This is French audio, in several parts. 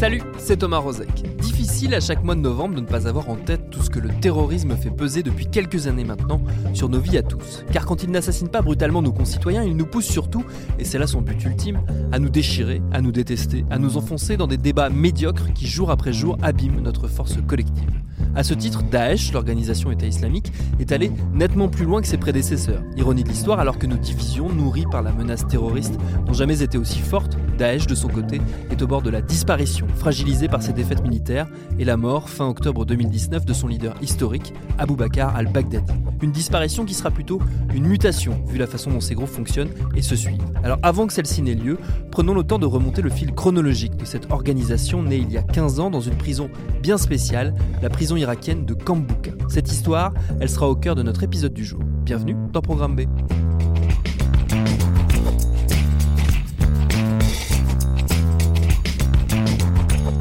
Salut, c'est Thomas Rozek. Difficile à chaque mois de novembre de ne pas avoir en tête tout ce que le terrorisme fait peser depuis quelques années maintenant sur nos vies à tous. Car quand il n'assassine pas brutalement nos concitoyens, il nous pousse surtout, et c'est là son but ultime, à nous déchirer, à nous détester, à nous enfoncer dans des débats médiocres qui jour après jour abîment notre force collective. À ce titre, Daesh, l'organisation État islamique, est allé nettement plus loin que ses prédécesseurs. Ironie de l'histoire, alors que nos divisions, nourries par la menace terroriste, n'ont jamais été aussi fortes, Daesh, de son côté, est au bord de la disparition, fragilisé par ses défaites militaires et la mort, fin octobre 2019, de son leader historique, Abu Bakr al-Baghdadi. Une disparition qui sera plutôt une mutation, vu la façon dont ces groupes fonctionnent et se suivent. Alors avant que celle-ci n'ait lieu, prenons le temps de remonter le fil chronologique de cette organisation née il y a 15 ans dans une prison bien spéciale, la prison irakienne de Kambuka. Cette histoire, elle sera au cœur de notre épisode du jour. Bienvenue dans Programme B.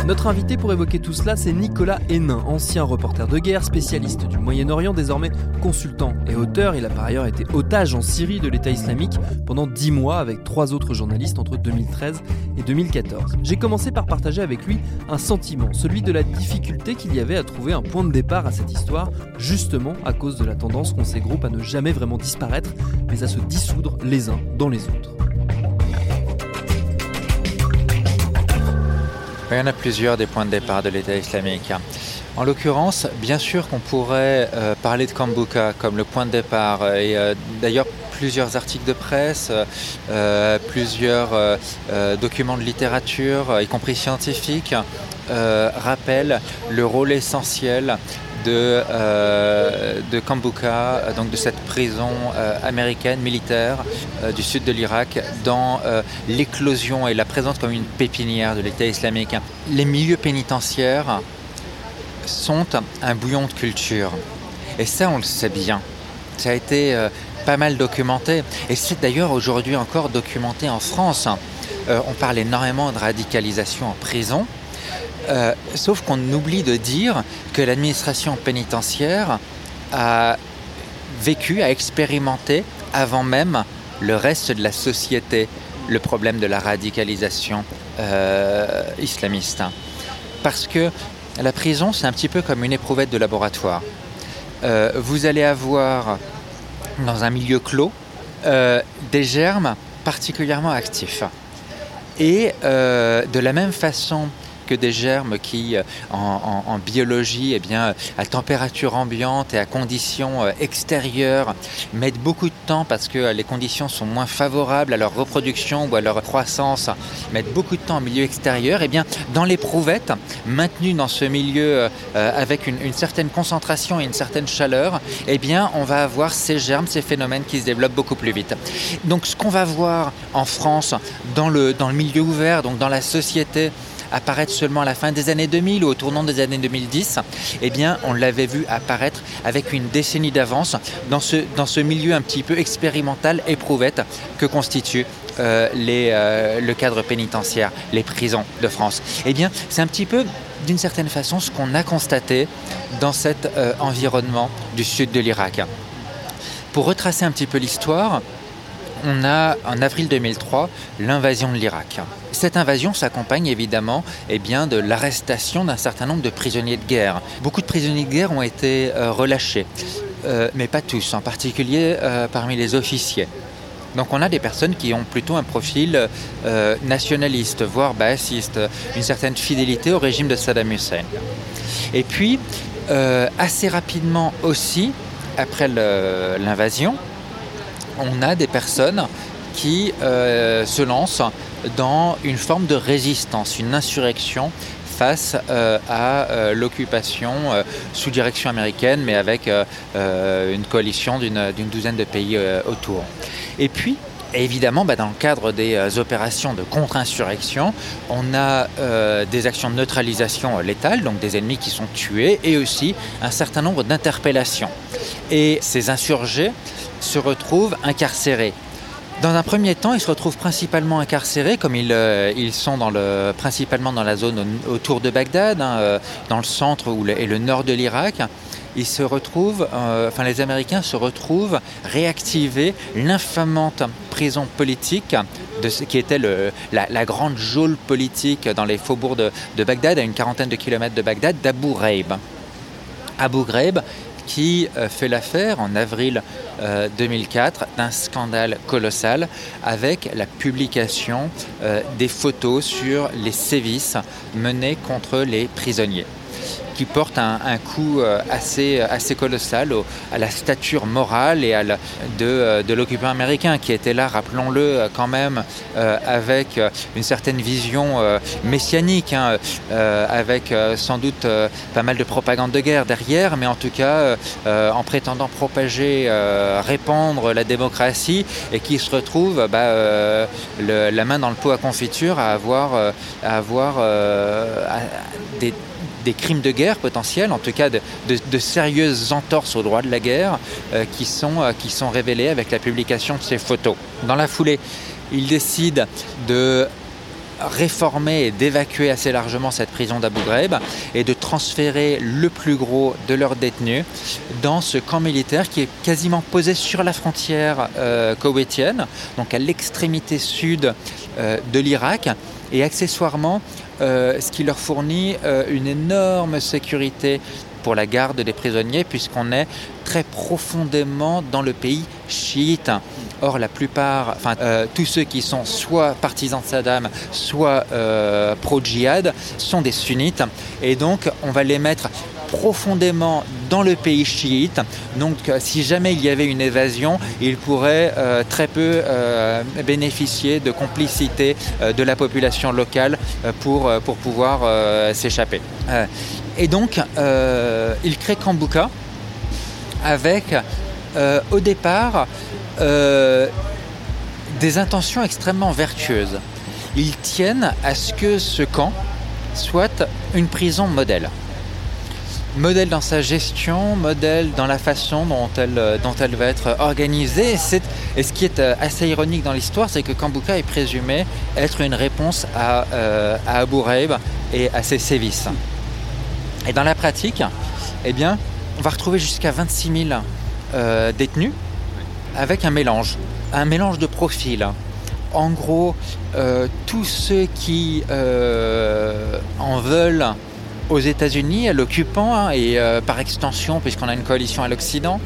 Notre invité pour évoquer tout cela, c'est Nicolas Hénin, ancien reporter de guerre, spécialiste du Moyen-Orient, désormais consultant et auteur. Il a par ailleurs été otage en Syrie de l'État islamique pendant 10 mois avec trois autres journalistes entre 2013 et 2014. J'ai commencé par partager avec lui un sentiment, celui de la difficulté qu'il y avait à trouver un point de départ à cette histoire, justement à cause de la tendance qu'ont ces groupes à ne jamais vraiment disparaître, mais à se dissoudre les uns dans les autres. Il y en a plusieurs des points de départ de l'État islamique. En l'occurrence, bien sûr qu'on pourrait euh, parler de Kambuka comme le point de départ. Et euh, d'ailleurs, plusieurs articles de presse, euh, plusieurs documents de littérature, y compris scientifiques, rappellent le rôle essentiel de, euh, de Kambuka, donc de cette prison euh, américaine militaire euh, du sud de l'Irak, dans l'éclosion et la présence comme une pépinière de l'État islamique. Les milieux pénitentiaires sont un bouillon de culture. Et ça, on le sait bien. Ça a été pas mal documenté. Et c'est d'ailleurs aujourd'hui encore documenté en France. on parle énormément de radicalisation en prison. Euh, sauf qu'on oublie de dire que l'administration pénitentiaire a vécu, a expérimenté avant même le reste de la société le problème de la radicalisation euh, islamiste. Parce que la prison, c'est un petit peu comme une éprouvette de laboratoire. Euh, vous allez avoir dans un milieu clos des germes particulièrement actifs. Et de la même façon que des germes qui, euh, en, biologie, eh bien, à température ambiante et à conditions euh, extérieures, mettent beaucoup de temps parce que euh, les conditions sont moins favorables à leur reproduction ou à leur croissance, mettent beaucoup de temps en milieu extérieur. Eh bien, dans l'éprouvette, maintenue dans ce milieu avec une, certaine concentration et une certaine chaleur, eh bien, on va avoir ces germes, ces phénomènes qui se développent beaucoup plus vite. Donc, ce qu'on va voir en France, dans le, dans le milieu ouvert, donc dans la société, apparaître seulement à la fin des années 2000 ou au tournant des années 2010, eh bien, on l'avait vu apparaître avec une décennie d'avance dans ce, dans ce milieu un petit peu expérimental, éprouvette que constitue euh, les, euh, le cadre pénitentiaire, les prisons de France. Eh bien, c'est un petit peu d'une certaine façon ce qu'on a constaté dans cet environnement du sud de l'Irak. Pour retracer un petit peu l'histoire, on a en avril 2003 l'invasion de l'Irak. Cette invasion s'accompagne évidemment eh bien, de l'arrestation d'un certain nombre de prisonniers de guerre. Beaucoup de prisonniers de guerre ont été euh, relâchés, euh, mais pas tous, en particulier euh, parmi les officiers. Donc on a des personnes qui ont plutôt un profil nationaliste, voire bassiste, une certaine fidélité au régime de Saddam Hussein. Et puis, assez rapidement aussi, après l'invasion, on a des personnes qui euh, se lancent dans une forme de résistance, une insurrection face euh, à euh, l'occupation sous direction américaine, mais avec une coalition d'une douzaine de pays autour. Et puis, évidemment, bah, dans le cadre des opérations de contre-insurrection, on a des actions de neutralisation létales, donc des ennemis qui sont tués, et aussi un certain nombre d'interpellations. Et ces insurgés se retrouvent incarcérés. Dans un premier temps, ils se retrouvent principalement incarcérés, comme ils, euh, ils sont dans le, principalement dans la zone autour de Bagdad, hein, euh, dans le centre et le nord de l'Irak. Ils se retrouvent, euh, enfin les Américains se retrouvent réactiver l'infamante prison politique de ce qui était le, la, grande geôle politique dans les faubourgs de, de Bagdad, à une quarantaine de kilomètres de Bagdad, d'Abu Ghraib. Abu Ghraib, qui euh, fait l'affaire en avril 2004 euh, d'un scandale colossal avec la publication euh, des photos sur les sévices menés contre les prisonniers qui porte un, coup euh, assez, assez colossal à la stature morale et à de, euh, de l'occupant américain qui était là, rappelons-le euh, quand même, avec une certaine vision messianique, hein, avec sans doute pas mal de propagande de guerre derrière, mais en tout cas en prétendant propager, répandre la démocratie et qui se retrouve bah, la main dans le pot à confiture à avoir, à avoir des des crimes de guerre potentiels, en tout cas de, sérieuses entorses au droit de la guerre euh, qui, sont, euh, qui révélées avec la publication de ces photos. Dans la foulée, il décide de réformer et d'évacuer assez largement cette prison d'Abu Ghraib et de transférer le plus gros de leurs détenus dans ce camp militaire qui est quasiment posé sur la frontière euh, donc à l'extrémité sud de l'Irak et accessoirement ce qui leur fournit euh, une énorme sécurité pour la garde des prisonniers puisqu'on est très profondément dans le pays chiite. Or, la plupart, enfin, euh, tous ceux qui sont soit partisans de Saddam, soit pro-djihad, sont des sunnites. Et donc, on va les mettre profondément dans le pays chiite. Donc euh, si jamais il y avait une évasion, il pourrait euh, très peu euh, bénéficier de complicité de la population locale pour, pouvoir s'échapper. et donc il crée Kambuka avec au départ des intentions extrêmement vertueuses. Ils tiennent à ce que ce camp soit une prison modèle modèle dans sa gestion, modèle dans la façon dont elle, euh, dont elle va être organisée. Et, ce qui est euh, assez ironique dans l'histoire, c'est que Kambuka est présumé être une réponse à, euh, à Abu Ghraib et à ses sévices. Et dans la pratique, eh bien, on va retrouver jusqu'à 26 000 détenus avec un mélange, un mélange de profils. En gros, tous ceux qui en veulent aux États-Unis, à l'occupant, hein, et euh, par extension, puisqu'on a une coalition à l'Occident,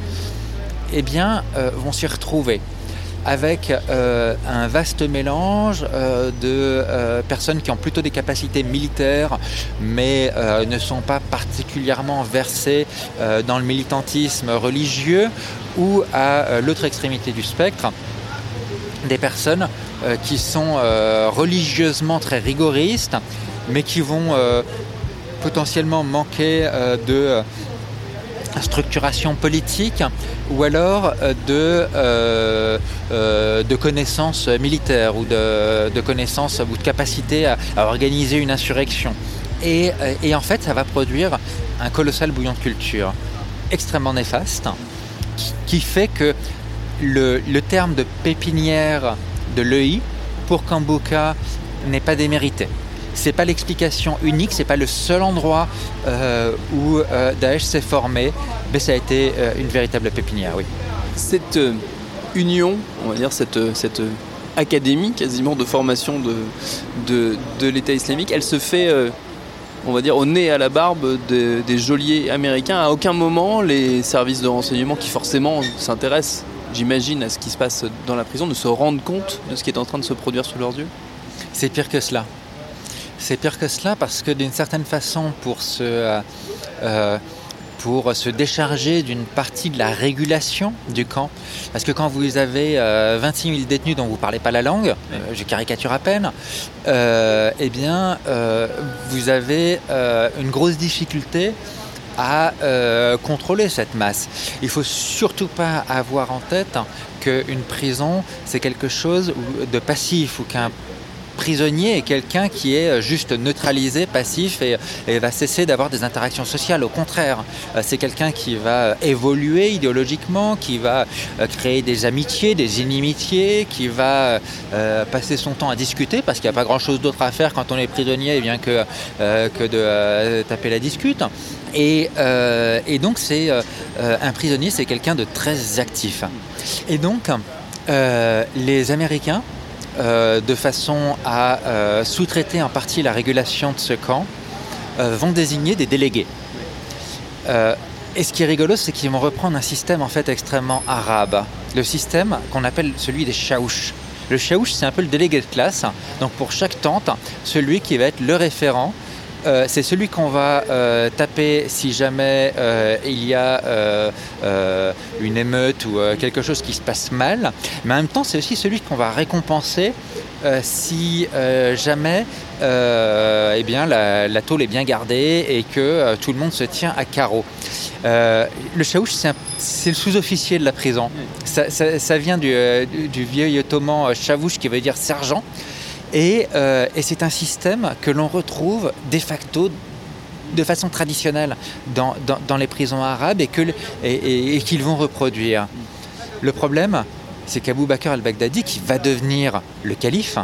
eh bien, euh, vont s'y retrouver avec euh, un vaste mélange de personnes qui ont plutôt des capacités militaires, mais ne sont pas particulièrement versées dans le militantisme religieux, ou à l'autre extrémité du spectre, des personnes qui sont religieusement très rigoristes, mais qui vont potentiellement manquer euh, de euh, structuration politique ou alors euh, de, de connaissances militaires ou de, connaissances ou de capacité à, organiser une insurrection. Et, en fait, ça va produire un colossal bouillon de culture extrêmement néfaste qui, fait que le, le, terme de pépinière de l'EI pour Kambuka n'est pas démérité c'est pas l'explication unique, c'est pas le seul endroit où Daesh s'est formé, mais ça a été une véritable pépinière, oui. Cette union, on va dire cette, cette académie quasiment de formation de, de, l'État islamique, elle se fait, euh, on va dire, au nez à la barbe des geôliers américains. À aucun moment, les services de renseignement qui forcément s'intéressent, j'imagine, à ce qui se passe dans la prison, ne se rendent compte de ce qui est en train de se produire sous leurs yeux C'est pire que cela. C'est pire que cela parce que d'une certaine façon, pour se... Euh, euh, pour se décharger d'une partie de la régulation du camp. Parce que quand vous avez 26 euh, 000 détenus dont vous ne parlez pas la langue, euh, je caricature à peine, eh bien, vous avez une grosse difficulté à contrôler cette masse. Il ne faut surtout pas avoir en tête qu'une prison, c'est quelque chose de passif ou qu'un prisonnier est quelqu'un qui est euh, juste neutralisé, passif et, va cesser d'avoir des interactions sociales. Au contraire, euh, c'est quelqu'un qui va euh, évoluer idéologiquement, qui va créer des amitiés, des inimitiés, qui va passer son temps à discuter parce qu'il n'y a pas grand-chose d'autre à faire quand on est prisonnier bien que, de taper la discute. Et, donc c'est un prisonnier, c'est quelqu'un de très actif. Et donc les Américains euh, de façon à euh, sous-traiter en partie la régulation de ce camp, euh, vont désigner des délégués. et ce qui est rigolo, c'est qu'ils vont reprendre un système en fait extrêmement arabe, le système qu'on appelle celui des chaouches. Le chaouche, c'est un peu le délégué de classe. Donc pour chaque tente, celui qui va être le référent euh, c'est celui qu'on va euh, taper si jamais euh, il y a une émeute ou quelque chose qui se passe mal. Mais en même temps, c'est aussi celui qu'on va récompenser si jamais eh bien, la, tôle est bien gardée et que tout le monde se tient à carreau. le chaouche, c'est le sous-officier de la prison. Ça, vient du, du, vieux ottoman chavouche qui veut dire sergent. Euh, et, c'est un système que l'on retrouve de facto de façon traditionnelle dans, les prisons arabes et, qu'ils vont reproduire. Le problème, c'est qu'Abou Bakr al-Baghdadi, qui va devenir le calife,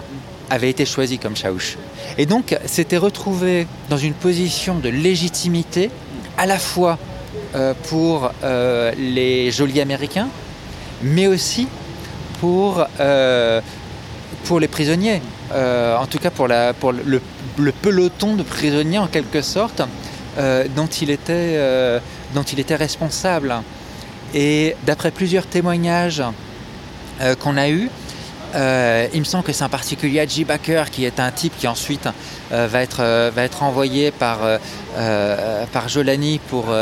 avait été choisi comme chaouch. Et donc s'était retrouvé dans une position de légitimité à la fois euh, pour euh, les geôliers américains, mais aussi pour les prisonniers. Euh, en tout cas pour, le, peloton de prisonniers en quelque sorte, euh, dont, il était, euh, dont il était responsable. Et d'après plusieurs témoignages qu'on a eus, euh, il me semble que c'est en particulier Baker qui est un type qui ensuite euh, va, être, euh, va être envoyé par, Jolani pour,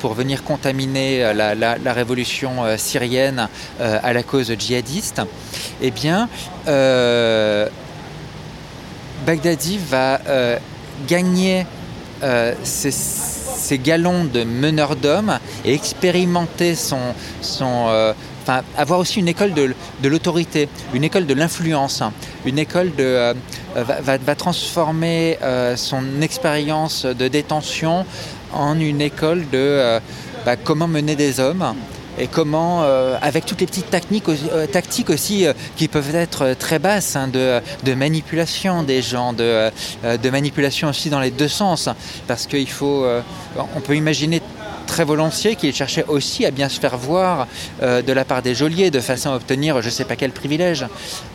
pour venir contaminer la, révolution syrienne à la cause djihadiste. Eh bien, Baghdadi va gagner ses, galons de meneur d'hommes et expérimenter son, avoir aussi une école de, l'autorité, une école de l'influence, une école de, euh, va, transformer euh, son expérience de détention en une école de euh, bah, comment mener des hommes et comment, avec toutes les petites tactiques aussi qui peuvent être très basses, hein, de, manipulation des gens, de, de, manipulation aussi dans les deux sens, parce qu'il faut, on peut imaginer très volontiers, qu'il cherchait aussi à bien se faire voir euh, de la part des geôliers, de façon à obtenir je ne sais pas quel privilège.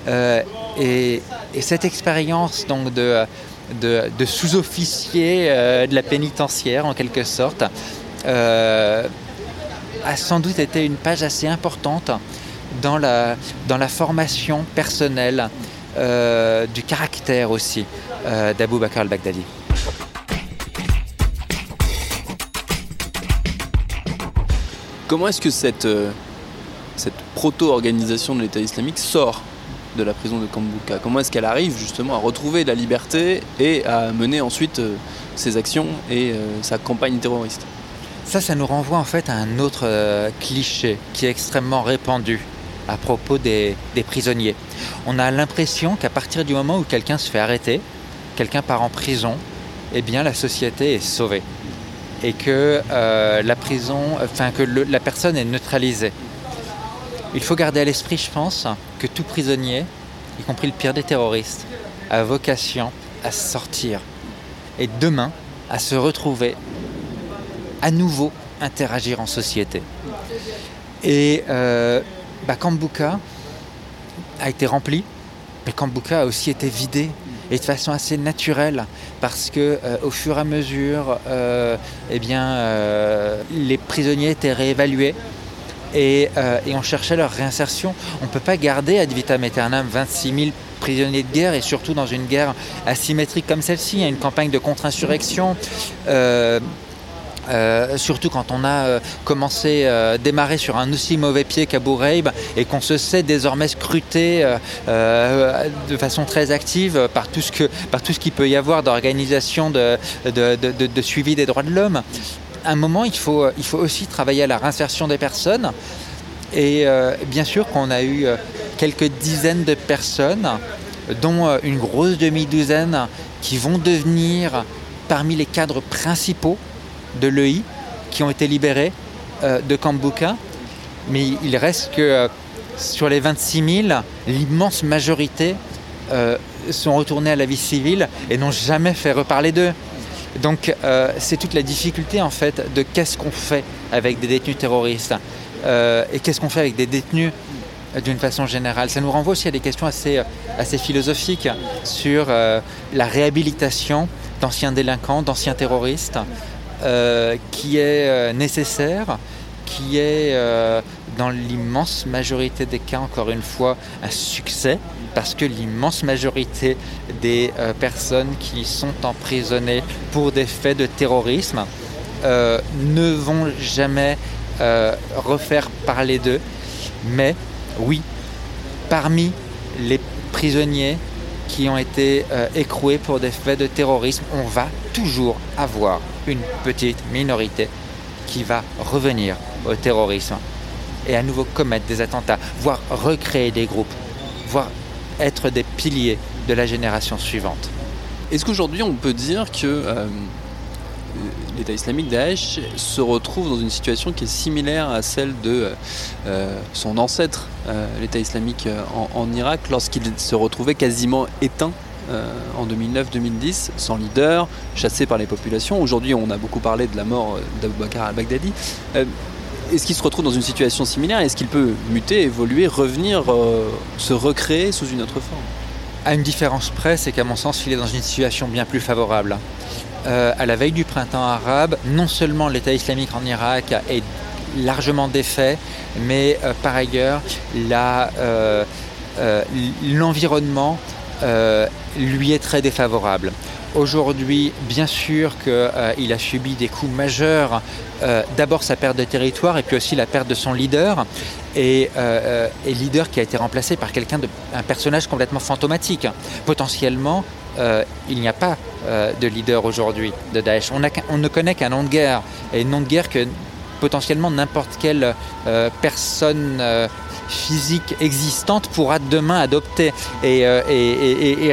Euh, et, cette expérience donc de, sous-officier euh, de la pénitentiaire, en quelque sorte, a sans doute été une page assez importante dans la, dans la formation personnelle du caractère aussi d'Abou Bakr al-Baghdadi. Comment est-ce que cette, euh, cette proto-organisation de l'État islamique sort de la prison de Kambuka Comment est-ce qu'elle arrive justement à retrouver la liberté et à mener ensuite euh, ses actions et euh, sa campagne terroriste? Ça, ça nous renvoie en fait à un autre cliché qui est extrêmement répandu à propos des, des prisonniers. On a l'impression qu'à partir du moment où quelqu'un se fait arrêter, quelqu'un part en prison, eh bien la société est sauvée et que euh, la prison, enfin que la personne est neutralisée. Il faut garder à l'esprit, je pense, que tout prisonnier, y compris le pire des terroristes, a vocation à sortir et demain à se retrouver à nouveau interagir en société. Et euh, bah, Kambuka a été rempli, mais Kambuka a aussi été vidé et de façon assez naturelle parce que euh, au fur et à mesure, euh, eh bien, euh, les prisonniers étaient réévalués. Et, et, on cherchait leur réinsertion. On ne peut pas garder ad vitam aeternam 26 000 prisonniers de guerre et surtout dans une guerre asymétrique comme celle-ci. Il y a une campagne de contre-insurrection. Euh, surtout quand on a euh, commencé euh, démarrer sur un aussi mauvais pied qu'Abu Ghraib et qu'on se sait désormais scruté de façon très active par tout ce, que, par tout ce qu'il peut y avoir d'organisation de, de, suivi des droits de l'homme. À un moment, il faut, il faut aussi travailler à la réinsertion des personnes. Et bien sûr qu'on a eu quelques dizaines de personnes, dont une grosse demi-douzaine, qui vont devenir parmi les cadres principaux de l'EI qui ont été libérés euh, de Kambuka. Mais il reste que euh, sur les 26 000, l'immense majorité euh, sont retournés à la vie civile et n'ont jamais fait reparler d'eux. Donc c'est toute la difficulté en fait de qu'est-ce qu'on fait avec des détenus terroristes et qu'est-ce qu'on fait avec des détenus d'une façon générale. Ça nous renvoie aussi à des questions assez, assez philosophiques sur la réhabilitation d'anciens délinquants, d'anciens terroristes, euh, qui est euh, nécessaire, qui est euh, dans l'immense majorité des cas, encore une fois, un succès, parce que l'immense majorité des personnes qui sont emprisonnées pour des faits de terrorisme ne vont jamais refaire parler d'eux. Mais oui, parmi les prisonniers qui ont été écroués pour des faits de terrorisme, on va toujours avoir une petite minorité qui va revenir au terrorisme et à nouveau commettre des attentats, voire recréer des groupes, voire être des piliers de la génération suivante. Est-ce qu'aujourd'hui on peut dire que euh, l'État islamique Daesh se retrouve dans une situation qui est similaire à celle de euh, son ancêtre, euh, l'État islamique en Irak, lorsqu'il se retrouvait quasiment éteint en 2009-2010, sans leader, chassé par les populations. Aujourd'hui, on a beaucoup parlé de la mort d'Abou Bakr al-Baghdadi. Euh, est-ce qu'il se retrouve dans une situation similaire? Est-ce qu'il peut muter, évoluer, revenir, euh, se recréer sous une autre forme? À une différence près, c'est qu'à mon sens, il est dans une situation bien plus favorable. à la veille du printemps arabe, non seulement l'État islamique en Irak est largement défait, mais par ailleurs, l'environnement euh, lui est très défavorable. Aujourd'hui, bien sûr qu'il euh, a subi des coups majeurs, euh, d'abord sa perte de territoire et puis aussi la perte de son leader, et, leader qui a été remplacé par quelqu'un de un personnage complètement fantomatique. Potentiellement, il n'y a pas de leader aujourd'hui de Daesh. On, ne connaît qu'un nom de guerre, et un nom de guerre que potentiellement n'importe quelle personne physique existante pourra demain adopter et, euh,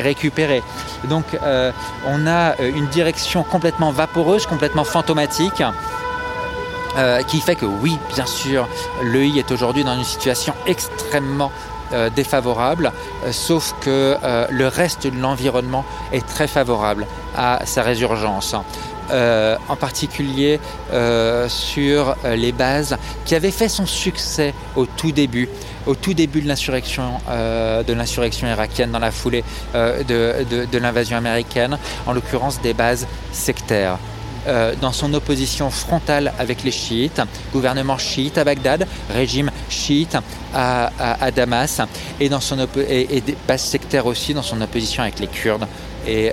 récupérer. Donc euh, on a euh, une direction complètement vaporeuse, complètement fantomatique. qui fait que oui, bien sûr, l'EI est aujourd'hui dans une situation extrêmement défavorable, sauf que le reste de l'environnement est très favorable à sa résurgence. Euh, en particulier euh, sur euh, les bases qui avaient fait son succès au tout début, au tout début de l'insurrection de l'insurrection irakienne dans la foulée de, l'invasion américaine, en l'occurrence des bases sectaires. dans son opposition frontale avec les chiites, gouvernement chiite à Bagdad, régime chiite à, Damas, et, dans son et, des bases sectaires aussi dans son opposition avec les Kurdes et,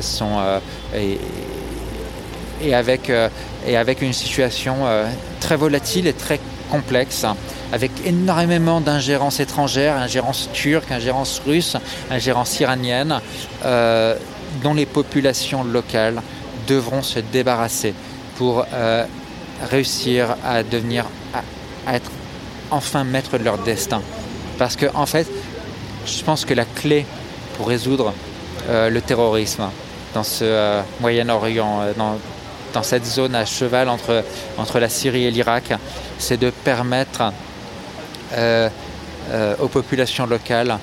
son, avec, euh, et avec une situation euh, très volatile et très complexe, avec énormément d'ingérences étrangères, ingérences turques, ingérences russes, ingérences iraniennes, euh, dont les populations locales devront se débarrasser pour réussir à devenir, à, être enfin maître de leur destin. Parce que en fait, je pense que la clé pour résoudre le terrorisme dans ce Moyen-Orient, dans cette zone à cheval entre, la Syrie et l'Irak, c'est de permettre euh, euh, aux populations locales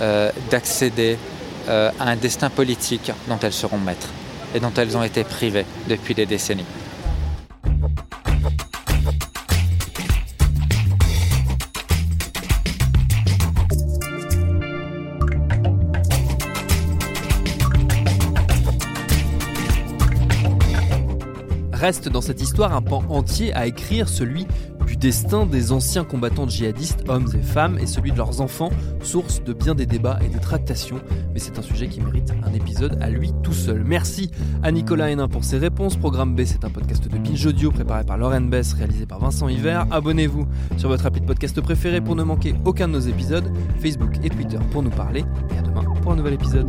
euh, d'accéder à un destin politique dont elles seront maîtres et dont elles ont été privées depuis des décennies. Reste dans cette histoire un pan entier à écrire, celui du destin des anciens combattants djihadistes, hommes et femmes, et celui de leurs enfants, source de bien des débats et des tractations. Mais c'est un sujet qui mérite un épisode à lui tout seul. Merci à Nicolas Hénin pour ses réponses. Programme B, c'est un podcast de Binge Audio préparé par Lauren Bess, réalisé par Vincent Hiver. Abonnez-vous sur votre appli de podcast préféré pour ne manquer aucun de nos épisodes. Facebook et Twitter pour nous parler. Et à demain pour un nouvel épisode.